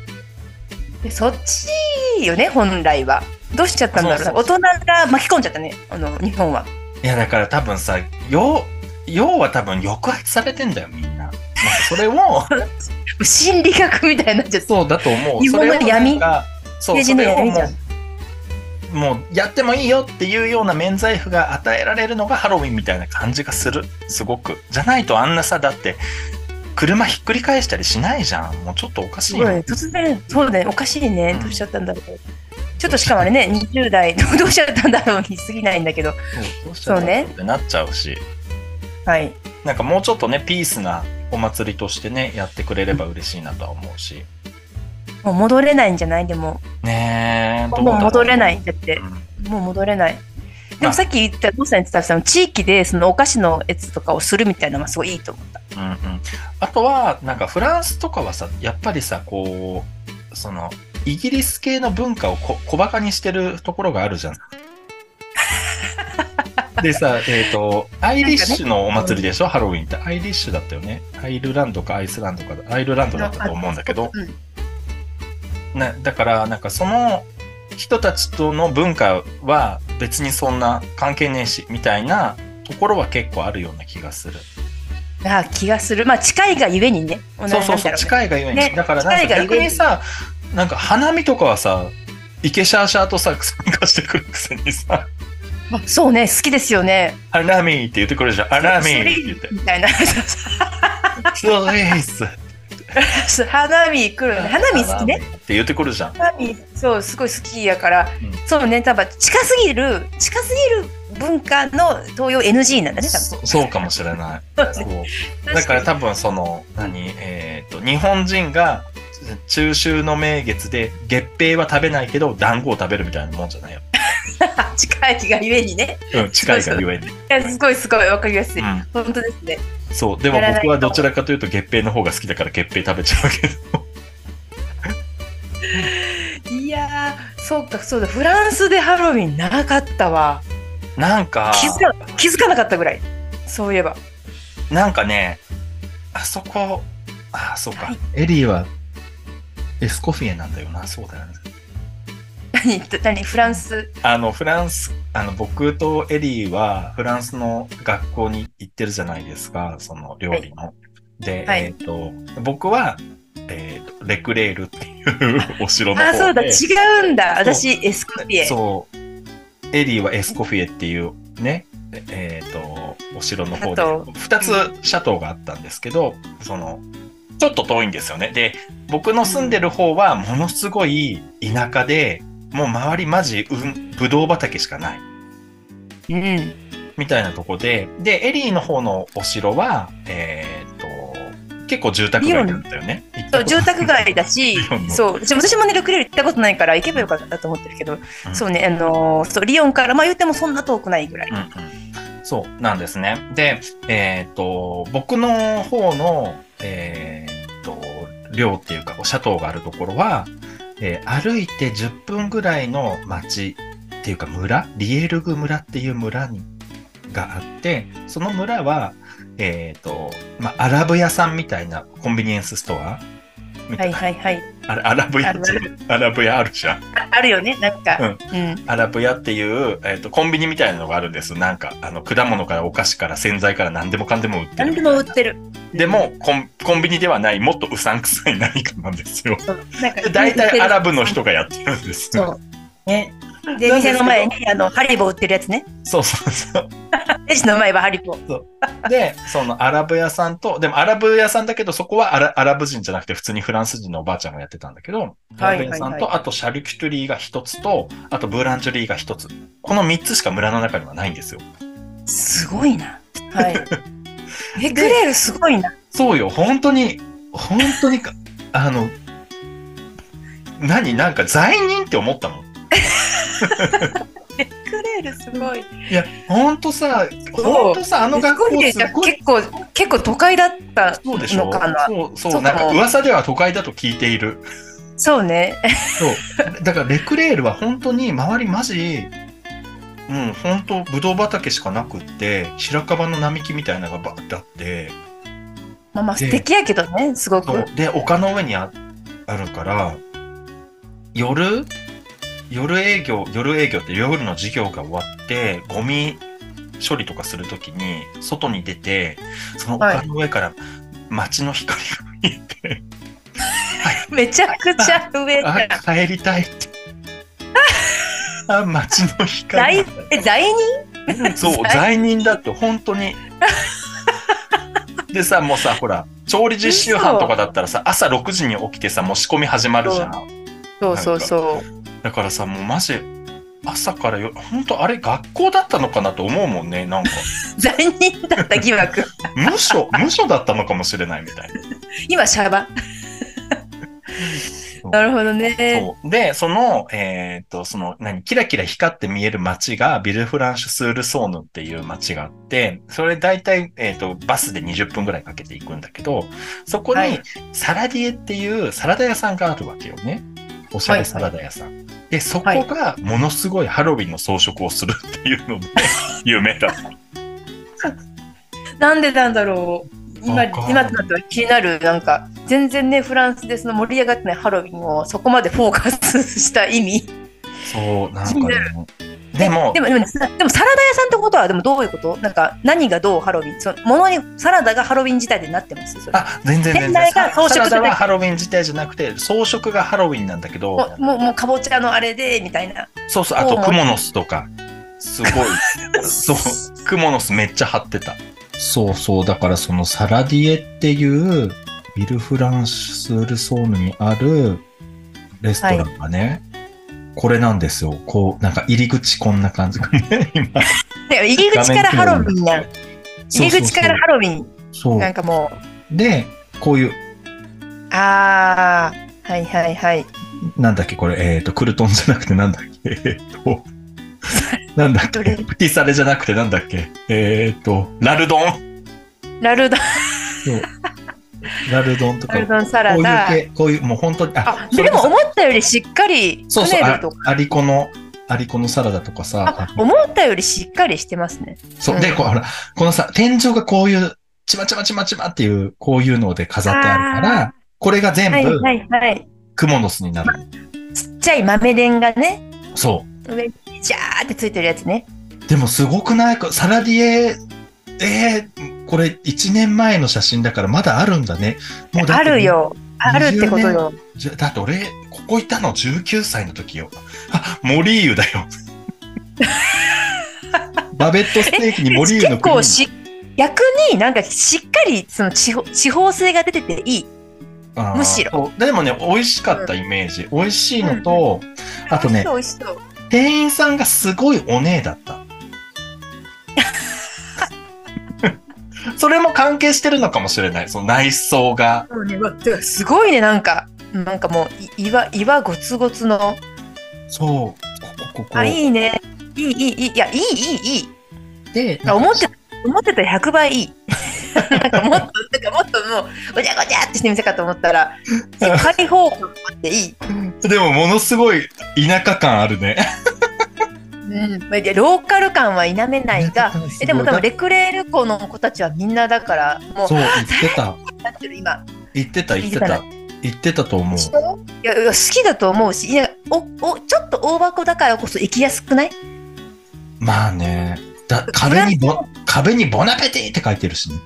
でそっちよね本来は。どうしちゃったんだろうなそう大人が巻き込んじゃったねあの日本は。いやだから多分さ要要は多分抑圧されてんだよみんななんかそれを 心理学みたいになっちゃって。そうだと思う日本のそれを闇そうそれをもうもうやってもいいよっていうような免罪符が与えられるのがハロウィンみたいな感じがする。すごく。じゃないとあんなさ、だって、車ひっくり返したりしないじゃん。もうちょっとおかしいよ。すごい突然、そうね、おかしいね。どうしちゃったんだろう。ちょっとしかもあれね、20代、どうしちゃったんだろうに過ぎないんだけど。そうどうしちゃってなっちゃうし。はい。なんかもうちょっとね、ピースなお祭りとしてね、やってくれれば嬉しいなとは思うし。もう戻れないんじゃない？でも、ねえ、。もう戻れないい。だってう、んもう戻れない。であもさっき言った、どうさん言ってたその地域でそのお菓子のやつとかをするみたいなのはすごいいいと思った。うんうん、あとはなんかフランスとかはさやっぱりさこうそのイギリス系の文化をこ小バカにしてるところがあるじゃん。でさ、えっ、と、アイリッシュのお祭りでしょ、ハロウィンって。アイリッシュだったよね。アイルランドかアイスランドか、アイルランドだったと思うんだけど、うんね、だから、なんかその人たちとの文化は別にそんな関係ねえし、みたいなところは結構あるような気がする。あ気がする。まあ近いがゆえにね。そうそうそう、近いがゆえに。ねだからなんか近いがゆえに逆にさ、なんか花見とかはさ、イケシャーシャーとさ、参加してくるくせにさ、あそうね、好きですよね。花見って言ってくるじゃん。花見って言って。みたいな。そうです。花見来るね。花見好きね。て言ってくるじゃん。花見、そう、すごい好きやから、うんそうね、多分近すぎる、近すぎる文化の東洋 NG なんだね、多分。そそうかもしれない。だから多分その、何、えっ、と、日本人が中秋の名月で月餅は食べないけど団子を食べるみたいなもんじゃないよ。近いがゆえにね。うん、近いがゆえに。いやすごいすごいわかりやすい。うん本当ですね。そう。でも僕はどちらかというと月餅の方が好きだから月餅食べちゃうけど。いやー、そうか、そうだ、フランスでハロウィンなかったわ。なんか、気づか気づかなかったぐらい。そういえば。なんかね、あそこ、あ、そうか。はいエリーはエスコフィエなんだよな。そうだよね。何、何、フランス？あの、フランス、あの、僕とエリーはフランスの学校に行ってるじゃないですか。その料理の。で、はいえっ、と、僕は、えっ、と、レクレールっていうお城の方あ、で。そうだ、違うんだ。私、エスコピエ。そう。エリーはエスコフィエっていうね、えっ、と、お城の方でシャト、二つシャトーがあったんですけど、その、ちょっと遠いんですよね。で、僕の住んでる方はものすごい田舎で、もう周りマジ、うん、ぶどう畑しかない。うん。みたいなとこで、で、エリーの方のお城は、えっ、と、結構住宅街だったよね。そう、住宅街だし そう、私私もね、ルクレール行ったことないから行けばよかったと思ってるけど、うんそうね、あのーそう、リヨンから、まあ言ってもそんな遠くないぐらい。うんうん、そうなんですね。で、えっ、と、僕の方の、えっ、と、寮っていうか、シャトーがあるところは、えー歩いて10分ぐらいの町っていうか村、リエルグ村っていう村にがあって、その村は、えっ、と、まあ、アラブ屋さんみたいなコンビニエンスストアみたいなはいはいはい。あれアラブ屋アラブ屋あるじゃん。ああるよね、なんか。うん。アラブ屋っていう、えっとコンビニみたいなのがあるんです。なんかあの果物からお菓子から洗剤から何でもかんでも売ってる何でも売ってる。でもコンコンビニではないもっとうさんくさい何かなんですよ。大体アラブの人がやってるんですよ。そう。ね。で、店の前に、あの、ハリボー売ってるやつね。そうそうそう。レジの前はハリボー。で、そのアラブ屋さんと、でもアラブ屋さんだけど、そこはアラアラブ人じゃなくて普通にフランス人のおばあちゃんがやってたんだけど、アはいラブ屋さんと、はいはいあとシャルキュトリーが一つと、あとブーランジュリーが一つ。この三つしか村の中にはないんですよ。すごいな。はい。レクレールすごいな。そうよ、本当に、本当にか、あの、何？なんか罪人って思ったも ん。レールすごい。いや、本当さ、本当さ、あの学校すごい。結構、結構都会だったそうでしょ？のかな。そう、そう、そうなんか噂では都会だと聞いている。そうね。そう。だからレクレールは本当に周りマジ、うん、本当ブドウ畑しかなくって、白樺の並木みたいなのがバーってあって、まあまあで素敵やけどね、すごく。で、丘の上にああるから、夜、夜営業、夜営業って夜の授業が終わって、ゴミ処理とかするときに、外に出て、その丘の上から街の光が見えて、めちゃくちゃ上あだ。、帰りたいって。な街の光在え罪人？そう、罪人だって、本当に。でさ、もうさ、ほら、調理実習班とかだったらさ、朝6時に起きてさ、もう仕込み始まるじゃん。そうそうそう。だからさ、もうマジ、朝からよ、本当あれ学校だったのかなと思うもんね、なんか。罪人だった疑惑。無所、無所だったのかもしれないみたいな。今、シャバ。なるほどね。で、その、えっ、と、その、何、キラキラ光って見える街が、ビルフランシュスールソーヌっていう街があって、それ大体、えっ、と、バスで20分ぐらいかけていくんだけど、そこにはい、サラディエっていうサラダ屋さんがあるわけよね。おしゃれサラダ屋さん。で、そこが、ものすごいハロウィンの装飾をするっていうので、有名だった。なんでなんだろう。今、今となっては気になる、なんか、全然ね、フランスでその盛り上がってないハロウィンをそこまでフォーカスした意味。そう、なんかね。でもで、も、でも、でもサラダ屋さんってことは、でもどういうこと？なんか、何がどうハロウィン？その、ものに、サラダがハロウィン自体でなってます？それ。あ、全然全然。店内が装飾サラダはハロウィン自体じゃなくて、装飾がハロウィンなんだけど、もう、もう、もうかぼちゃのあれで、みたいな。そうそう、あとクモの巣とか、すごい、そう、クモの巣めっちゃ張ってた。そうそう、だからそのサラディエっていう、ビルフランスールソーヌにあるレストランがね、これなんですよ。こう、なんか入り口こんな感じ。ね今で入り口からハロウィンやん。入り口からハロウィン。そうなんかもう、で、こういう、あー、はいはいはい。なんだっけ、これ、えっ、と、クルトンじゃなくてなんだっけ、えっ、と、なんだっけ、プティサレじゃなくてなんだっけ、えっ、と、ラルドン。ラルドン、そうラルドンとか、ラルドンサラこういうこういう、もう本当に、あ、それこそでも思ったよりしっかり、そうそう、あ。アリコの、アリコのサラダとかさあ、、思ったよりしっかりしてますね。そう、うんで、こう、ほら、このさ、天井がこういう、ちまちまちまちまっていう、こういうので飾ってあるから、これが全部、はいはいはい。クモの巣になる。ちっちゃい豆電がね、そ上にジャーってついてるやつね。う。でもすごくない？か、サラディエ、えー、これ1年前の写真だからまだあるんだね。もうだある。よ。あるってことよ。じゃだって俺、ここいたの19歳の時よ。あ、モリーユだよ。バベットステーキにモリーユの結構し、逆になんかしっかりその地方地方性が出てていい。むしろでもね、美味しかったイメージ。美味しいのと、あとね、店員さんがすごいお姉だった。それも関係してるのかもしれない。その内装が。すごいね、なんか、なんかもうい岩、岩ごつごつの。そう。ここ、ここ。あ、いいね。いい、いい、いい。いや、いい、いい、いい。で、あ思って、思ってたら100倍いい。なんかもっと、なんかもっともう、ごちゃごちゃってしてみせかと思ったら、開放感があっていい。でもものすごい田舎感あるね。うん、まあいやローカル感は否めないが、えでも多分レクレール校の子たちはみんなだから、もうそう、言ってた。今。言ってた、言ってた。言ってたと思う。いやいや好きだと思うし、いやおおちょっと大箱だからこそ行きやすくない？まあね。だ壁にボ、壁にボナペティって書いてるしね。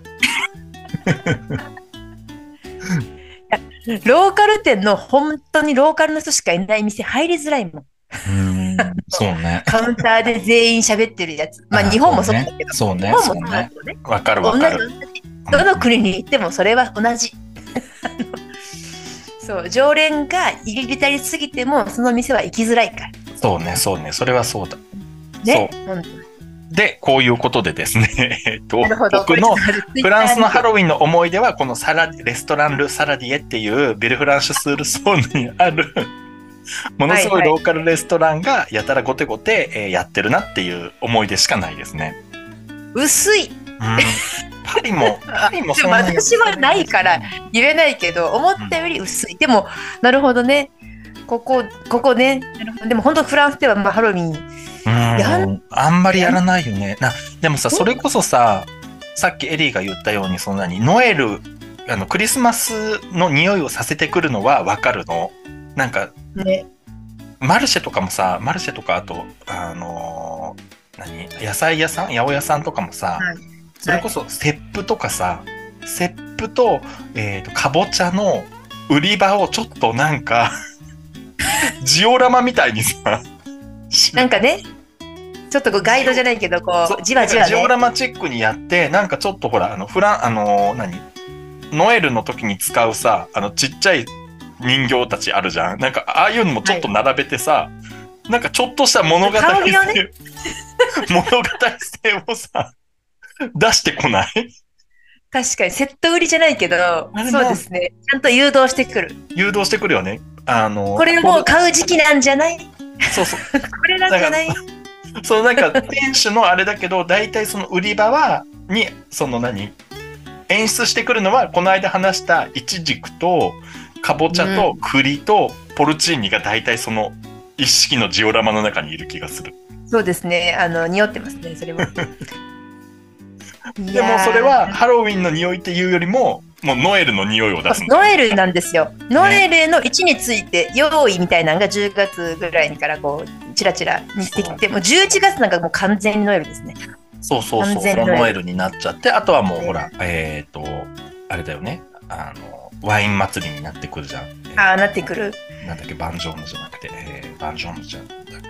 ローカル店の本当にローカルの人しかいない店入りづらいもん。うーん、そうね。カウンターで全員喋ってるやつ。まああ日本もそうだけど。そうね。日本もそうね。わかるわかる。どの国に行ってもそれは同じ。そう常連が入り浸りすぎてもその店は行きづらいから。そうね、そうね。それはそうだ。ね？で、こういうことでですね、えっと。僕のフランスのハロロウィンの思い出は、このサラレストラン・ル・サラディエっていうビルフランシュスールソーヌにある、ものすごいローカルレストランがやたらゴテゴテ、えーやってるなっていう思い出しかないですね。薄い。うん、パリも、パリもそんなに私はないから言えないけど思ったより薄い。でもなるほどね。ここここね。なるほどでも本当フランスではまあハロウィンやうん、あんまりやらないよね。な、でもさ、それこそさ、さっきエリーが言ったように、そんなに、ノエル、あの、クリスマスの匂いをさせてくるのはわかるの？なんか、ね。マルシェとかもさ、マルシェとか、あと、あのー何？野菜屋さん？八百屋さんとかもさ、はい。それこそ、セップとかさ、セップと、えっ、と、かぼちゃの売り場をちょっとなんか、ジオラマみたいにさ、なんかね、ちょっとこうガイドじゃないけど、こ、そうじわじわね。ジオラマチックにやって、なんかちょっとほら、あの、フラン、あのー何？ノエルの時に使うさ、あの、ちっちゃい人形たちあるじゃん。なんか、ああいうのもちょっと並べてさ、なんかちょっとした物語性、ね 物語性をさ、出してこない？確かに、セット売りじゃないけどそうですね。ちゃんと誘導してくる。誘導してくるよね。あのーこれもう買う時期なんじゃない？こそうそう。れなんじゃない？そうなんか店主のあれだけど大体その売り場はにその何？演出してくるのはこの間話したイチジクとかぼちゃと栗とポルチーニが大体その一式のジオラマの中にいる気がする。そうですね。あの、匂ってますね、それも。でもそれはハロウィンの匂いっていうよりももうノエルの匂いを出すノエルなんですよ。ノエルの位置について、用意みたいなのが10月ぐらいからこう、チラチラにしてきて、もう11月なんかもう完全にノエルですね。そうそうそう完全ノエルノエルになっちゃってあとはもうほらえっ、とあれだよねあのワイン祭りになってくるじゃん。ああ、なってくる。なんだっけ？バンジョーヌじゃなくて、えー、バンジョーヌじゃんだっけ？あ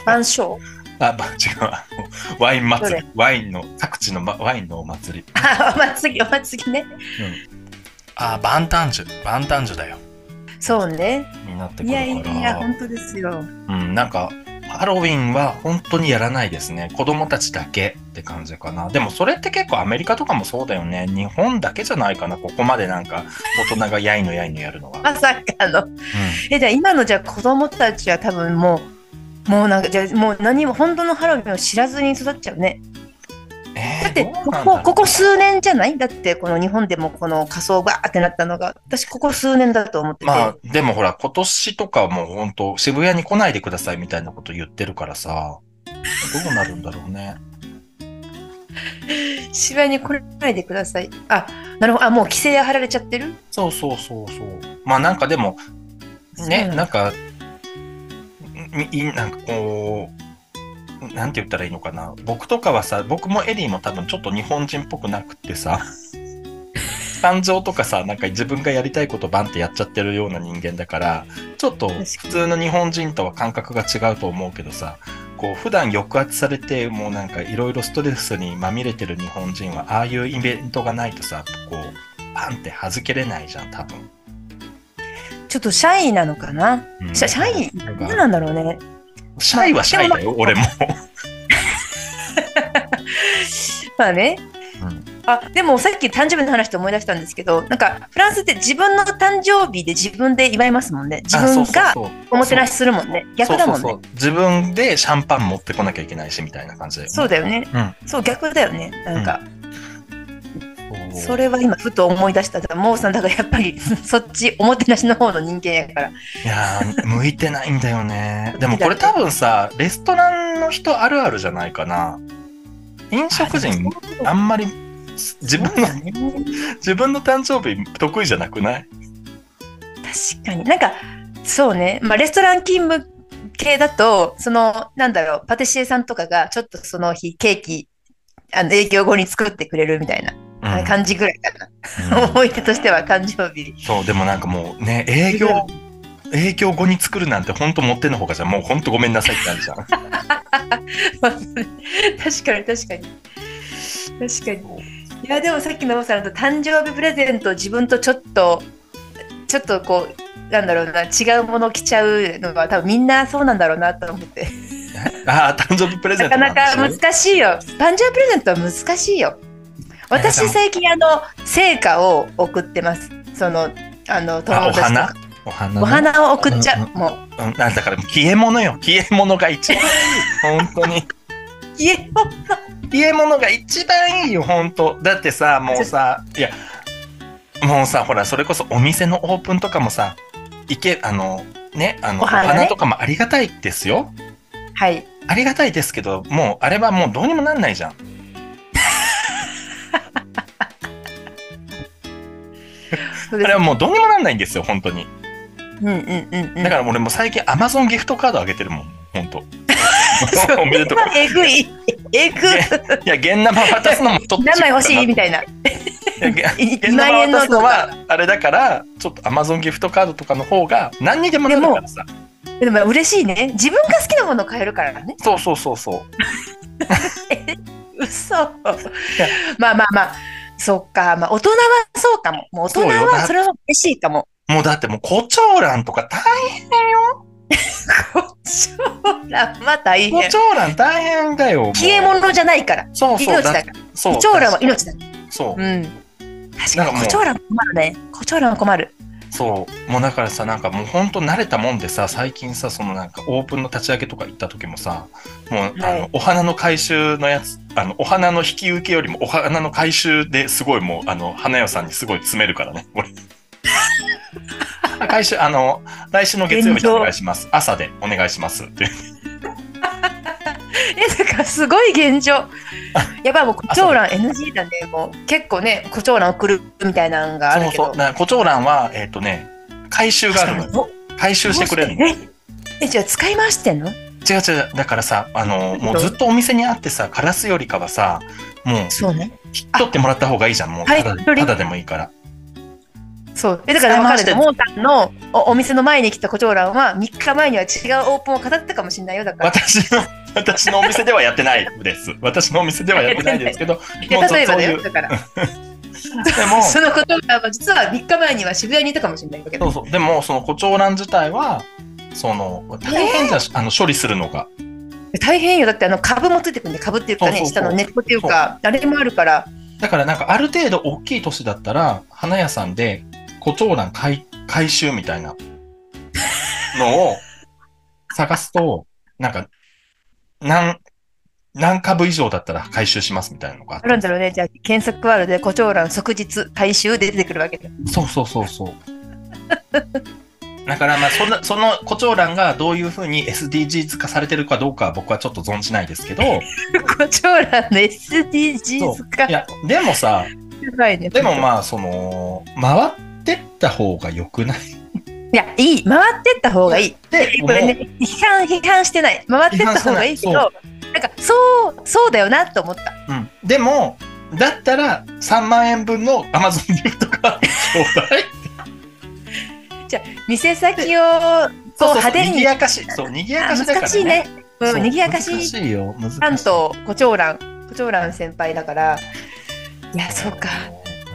の万象あ、ば、違う。あのワイン祭どり。ワインの、各地の、ま、ワインのお祭り。あ、お祭り、お祭りね。あ、バンタンジュ。バンタンジュだよ。そうね。になってくいるから。やいや、本当ですよ。うん、なんか、ハロウィンは本当にやらないですね。子供たちだけって感じかな。でもそれって結構アメリカとかもそうだよね。日本だけじゃないかな。ここまでなんか大人がやいのやいのやるのは。まさかの。え、じゃあ今のじゃあ子供たちは多分もう、もうなんか、じゃあもう何も本当のハロウィンを知らずに育っちゃうね。うん、えー、だってここここ数年じゃない？だってこの日本でもこの仮装バーってなったのが私ここ数年だと思ってて、まあ、でもほら、今年とかもう本当渋谷に来ないでくださいみたいなこと言ってるからさ、どうなるんだろうね。渋谷に来ないでください。あなるほど。あもう規制貼られちゃってる？そうそうそうそう。まあなんかでも、ね、なんか、なんかこう、なんて言ったらいいのかな。僕とかはさ、僕もエリーも多分ちょっと日本人っぽくなくってさ、感情とかさ、なんか自分がやりたいことバンってやっちゃってるような人間だから、ちょっと普通の日本人とは感覚が違うと思うけどさ、こう普段抑圧されて、もうなんかいろいろストレスにまみれてる日本人は、ああいうイベントがないとさ、こう、パンって弾けれないじゃん、多分。ちょっとシャイなのかな、うん。シャシャイ？なんか。何なんだろうね。シャイはシャイだよ、俺も。まあね。うんあでもさっき誕生日の話で思い出したんですけどなんかフランスって自分の誕生日で自分で祝いますもんね。自分がおもてなしするもんね。逆だもんね。そうそうそう。自分でシャンパン持ってこなきゃいけないしみたいな感じだよね。そうだよね。うん。そう逆だよね。なんか、そうそれは今ふと思い出した。だからモーさんだからやっぱり そっちおもてなしの方の人間やから。いやー向いてないんだよね。でもこれ多分さ、レストランの人あるあるじゃないかな。飲食人あんまり自分の自分の誕生日得意じゃなくない？確かに。なんかそうね、まあ、レストラン勤務系だとそのなんだろうパティシエさんとかがちょっとその日ケーキあの営業後に作ってくれるみたいなうん。感じぐらいかな、うん。思い出としては誕生日。そう、でもなんかもうね、営業、営業後に作るなんて本当持ってんのほかじゃん。もう本当ごめんなさいってなるじゃん。確かに確かに。確かにいやでもさっきのモーさんと誕生日プレゼントを自分とちょっとちょっとこうなんだろうな違うもの着ちゃうのは多分みんなそうなんだろうなと思って。ああ、誕生日プレゼなかントんでしょなか難しいよ。誕生日プレゼントは難しいよ。私最近あの成果を送ってます。そのあの友達と。かお花？ね。お花を送っちゃう、うんうん。もう。うん、なんだから消え物よ。消え物が一番。本当に。いえ消え物が一番いいよ、本当だってさ、もうさ、いや、もうさ、ほら、それこそお店のオープンとかもさ、いけ、あの、ね、あの、おお花ね花とかもありがたいですよ。はいありがたいですけど、もう、あれはもうどうにもなんないじゃん。あれはもうどうにもなんないんですよ、本当に。うんうんうんうんだから俺もう最近 Amazon ギフトカードあげてるもん、本当。おめでとう。えぐいえぐいいや、現生渡すのもちょっと何枚欲しいみたいな。いやげ1現生渡すのはあれだからちょっと Amazon ギフトカードとかの方が何にでもなるからさでも嬉しいね。自分が好きなものを買えるからね。そうそうそうそう。嘘。まあまあまあ。そっか。まあ大人はそうかも。もう大人はそれは嬉しいかも。もうだってもう胡蝶蘭とか大変よ。胡蝶蘭は大変。胡蝶蘭大変だよ。消え物じゃないから。そうそう。だ命だから。そう。胡蝶蘭は命だ。そう。うん。確かに胡蝶蘭困るね。胡蝶蘭は困る。そう。もうだからさ、なんかもう本当慣れたもんでさ、最近さ、そのなんかオープンの立ち上げとか行った時もさ、もう、はいあの、お花の回収のやつ、あの、お花の引き受けよりもお花の回収ですごいもう、あの、花屋さんにすごい詰めるからね、俺。回収、あの、来週の月曜日にお願いします。朝でお願いしますって。え、だからすごい現状。やっぱもう 胡蝶蘭 NG なんで、もう結構ね、胡蝶蘭送るみたいなのがあるけど。そうそう。胡蝶蘭は、えっ、とね、回収があるの回収してくれるの。違うえ、え、じゃあ使い回してんの？違う。だからさ、あの、もうずっとお店にあってさ、カラスよりかはさ、もう、そうね。引き取ってもらった方がいいじゃん。もう、はいただただでもいいから。そう。え、だから分かる使い回してモータンのおお店の前に来た胡蝶蘭は3日前には違うオープンを飾ってたかもしれないよ。だから。私の、私のお店ではやってないです。私のお店ではやってないですけど、例えばだよ。そういうだから。でも、その胡蝶蘭は実は3日前には渋谷にいたかもしれないわけど。そうそう。でも、その胡蝶蘭自体は、その、大変じゃん、あの、処理するのが。大変よ。だってあの株もついてくるんで、株っていうかね、下の根っこっていうか、あれもあるから。だからなんかある程度大きい年だったら、花屋さんで胡蝶蘭回回収みたいなのを探すと、なんか、何、何株以上だったら回収しますみたいなのがあるんだろうね。じゃあ、検索ワールドで胡蝶蘭即日回収で出てくるわけで。そうそうそうそう。だからまあそんな、その胡蝶蘭がどういうふうに SDGs 化されてるかどうかは僕はちょっと存じないですけど、胡蝶蘭の SDGs 化い。や、でもさ、ね。でもまあ、その、回っった方が良くない？いや、いい。回ってった方がいい。で これね、批判、批判してない。回ってった方がいいけ批ど、なんか、そう、そうだよなと思った。うん。でも、だったら3万円分の Amazon ギフトがちょうだい。じゃあ、店先を、こう、そうそう派手に、賑やかし。そう、賑やかしだから、ね。難しいね。う、ん賑やかし難しいよ。難しい。関東、胡蝶蘭、胡蝶蘭先輩だから、いや、そうか。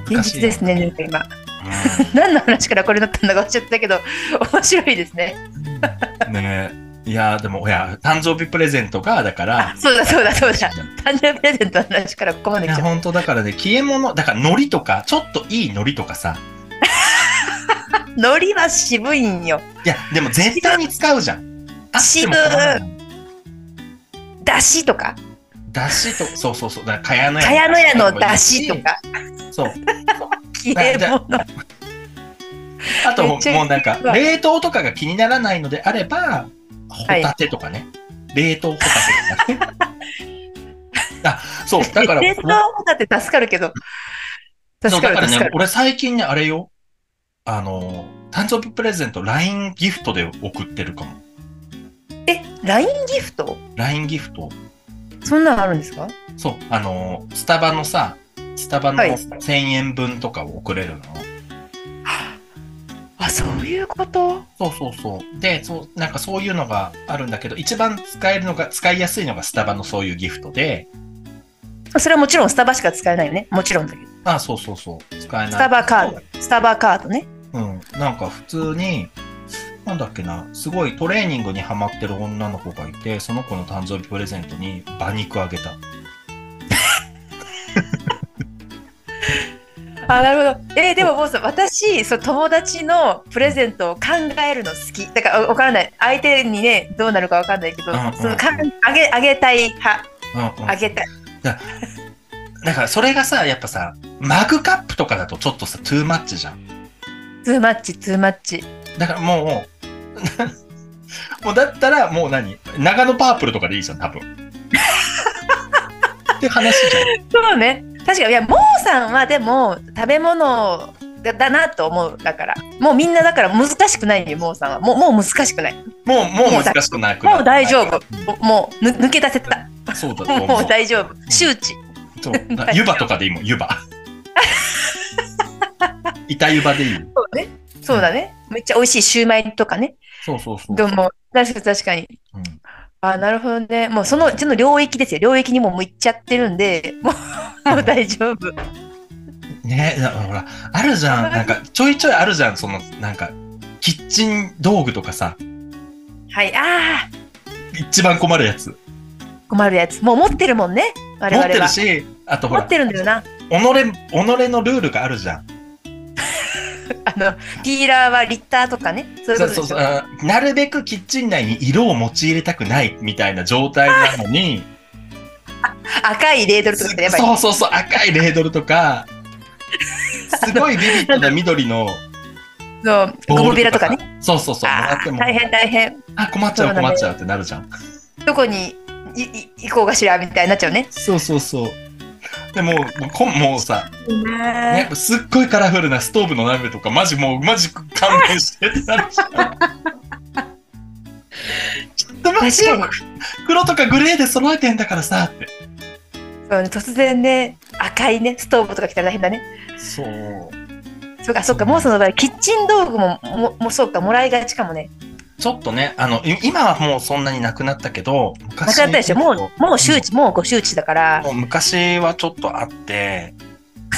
現実ですね、なんか今。う何の話からこれになったんだか忘れちゃったけど、面白いですね。んねえ。いや、でも、いや、誕生日プレゼントが、だからあ、、そうだそうだそうだ。誕生日プレゼントの話からここまで来ちゃっ本当だからね、消え物、だから海苔とか、ちょっといい海苔とかさ、た。海苔は渋いんよ。いや、でも絶対に使うじゃん。あっても構わないだしとか、だしと、そうそうそう、だから、かやのやかやのやのだしと。か、そう。消え物。あと、もうなんか冷凍とかが気にならないのであれば、ホタテとかね。冷凍ホタテとかね。あ、そう、だから、冷凍ホタテ助かるけど。助かる、そうだからね俺最近ね、あれよ。あの、誕生日プレゼント、LINE ギフトで送ってるかも。え、LINE ギフト？LINE ギフト。そんなのあるんですか？そう、あの、スタバのさ、スタバのはい1000円分とかを送れるの？あ、そういうこと？そうそうそう。で、そう、なんかそういうのがあるんだけど、一番使えるのが、使いやすいのがスタバのそういうギフトで、それはもちろんスタバしか使えないよね。もちろんだけど。あ、そうそうそう、使えない。スタバカード。スタバカードね。うん。なんか普通に、なんだっけな、すごいトレーニングにハマってる女の子がいて、その子の誕生日プレゼントに馬肉あげた。あ、なるほど。えーでももうさ、私、そう友達のプレゼントを考えるの好き。だから、わからない。相手にね、どうなるかわかんないけど、うんうんそのかんあげ、あげたい派。うんうん。あげたい。だからそれがさ、やっぱさ、マグカップとかだとちょっとさ、トゥーマッチじゃん。ツーマッチ、ツーマッチ。だからもう、もうだったらもう何？長野パープルとかでいいじゃん、多分。って話じそうね。確かに、いや、モーさんはでも、食べ物だだなと思う。だから。もうみんなだから難しくないよ、モーさんは。もう、もう難しくない。ゃん。もう、もう難しくなくなもう大丈夫。ももうぬ抜け出せた。そうだと思う。もう大丈夫。周知。そう。だ湯葉とかでいいもん、湯葉。板湯葉でいいよ。そうね。そうだね。めっちゃ美味しいシューマイとかね。そうそうそう。でも、確かに確かに。うんあ、なるほどね。もうそのうちの領域ですよ。領域にもう行っちゃってるんで、もう、もう大丈夫。ねだからほら、あるじゃん。なんか、ちょいちょいあるじゃん。その、なんか、キッチン道具とかさ、はい。ああ、一番困るやつ。困るやつ。もう持ってるもんね。我持って々は。るし、あとほら持っ、てるんだよな。己、己のルールがあるじゃん。あの、ピーラーはリッターとかね。そういうそうそうそうなるべくキッチン内に色を用い入れたくないみたいな状態なのに、赤いレードルとかやっぱり。そうそうそう、赤いレードルとか、すごいビビッドな緑のそう、ボゴムールビラとかね。さ。そうそうそう、もらあっても、ー大変大変。あ、困っちゃう困っちゃうってなるじゃん。どこにいい行こうかしらみたいになっちゃうね。そうそうそう。でもう、もうこんもうさ、ねね、すっごいカラフルなストーブの鍋とか、マジもう、マジ勘弁してってなるじゃん。ちょっと待ってよ黒とかグレーで揃えてんだからさって。そうね突然ね、赤いね、ストーブとか来たら大変だね。そう。そうか、そうか、もうその場合、キッチン道具も、も、もうそうか、もらいがちかもね。ちょっとね、あの、い今はもうそんなになくなったけど、な昔くなったでしょ？もう、もう周知、もうご周知だからも。う昔はちょっとあって、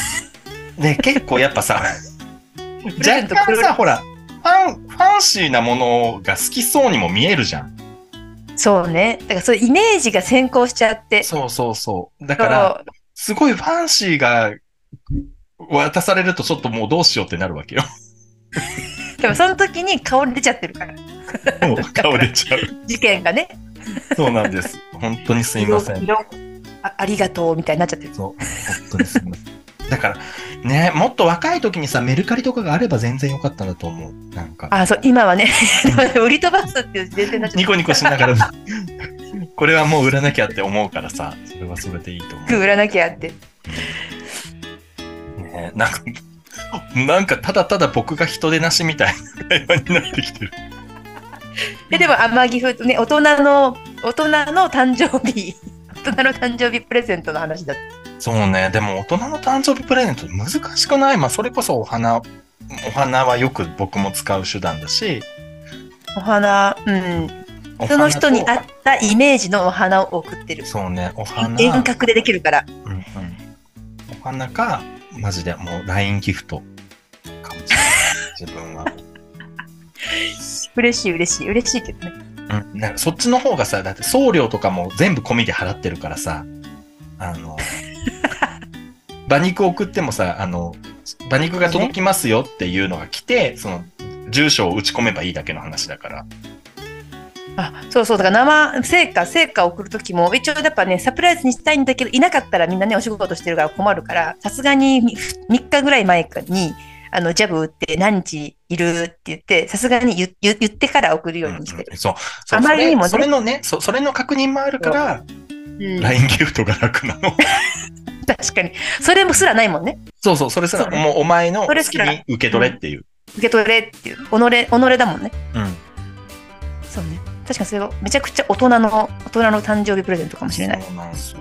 で、結構やっぱさ、若干さ、ほら、ファン、ファンシーなものが好きそうにも見えるじゃん。そうね。だからそういうイメージが先行しちゃって。そうそうそう。だから、すごいファンシーが渡されるとちょっともうどうしようってなるわけよ。でもその時に顔出ちゃってるから。もう顔出ちゃう。事件がね。そうなんです。本当にすいません。あありがとうみたいになっちゃってる。そう、本当にすいません。だから、ね、もっと若い時にさ、メルカリとかがあれば全然よかったんだと思う。なんか、あ、そう、今はね、売り飛ばすっていう前提になっちゃニコニコしながら、これはもう売らなきゃって思うからさ、それはそれでいいと思う。売らなきゃって。う。ね、なんか、なんかただただ僕が人手なしみたいな会話になってきてる。で、でも、天城風とね、大人の、大人の誕生日、大人の誕生日プレゼントの話だ。そうね、でも大人の誕生日プレゼント難しくない？まあそれこそお花、お花はよく僕も使う手段だし、お花、うん。その人に合ったイメージのお花を送ってる。そうね、お花、遠隔でできるから。うんうん、お花か、マジでもう LINE ギフトかもしれない。自分は。嬉しい、嬉しい、嬉しいけどね。うん、なんかそっちの方がさ、だって送料とかも全部込みで払ってるからさ、あの、馬肉送ってもさ、あの、馬肉が届きますよっていうのが来て、その、住所を打ち込めばいいだけの話だから。あ、そうそう、だから生、成果、成果を送るときも、一応やっぱね、サプライズにしたいんだけど、いなかったらみんなね、お仕事してるから困るから、さすがに3日ぐらい前に、あの、ジャブ打って何日いるって言って、さすがに言言言ってから送るようにしてるうん。そう。そうあまりにもねそれのねそ、それの確認もあるから、うん、LINE ギフトが楽なの。確かに。それもすらないもんね。そうそう、それすら、ねもうお前の好きに受け取れっていう。受け取れっていう。己、己だもんね。うん。そうね。確かにそれはめちゃくちゃ大人の、大人の誕生日プレゼントかもしれない。そうなんですよ。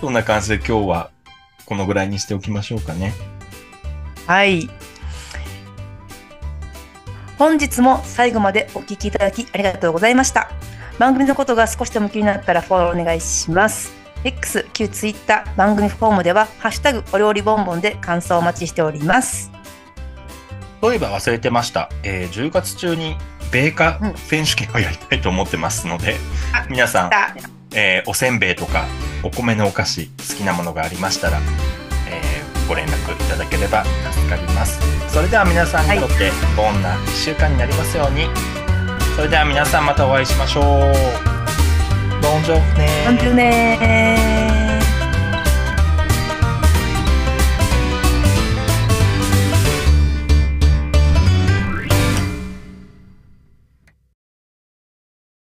そんな感じで今日はこのぐらいにしておきましょうかね。はい。本日も最後までお聞きいただきありがとうございました。番組のことが少しでも気になったらフォローお願いします。X、旧 Twitter、番組フォームでは、ハッシュタグお料理ボンボンで感想をお待ちしております。そういえば忘れてました。えー10月中に米花選手権をやりたいと思ってますので、あ皆さん、あえーおせんべいとかお米のお菓子好きなものがありましたら、えーご連絡いただければ助かります。それでは皆さんにとってどんな1週間になりますように。それでは皆さんまたお会いしましょう。ボンジョーフね本当ね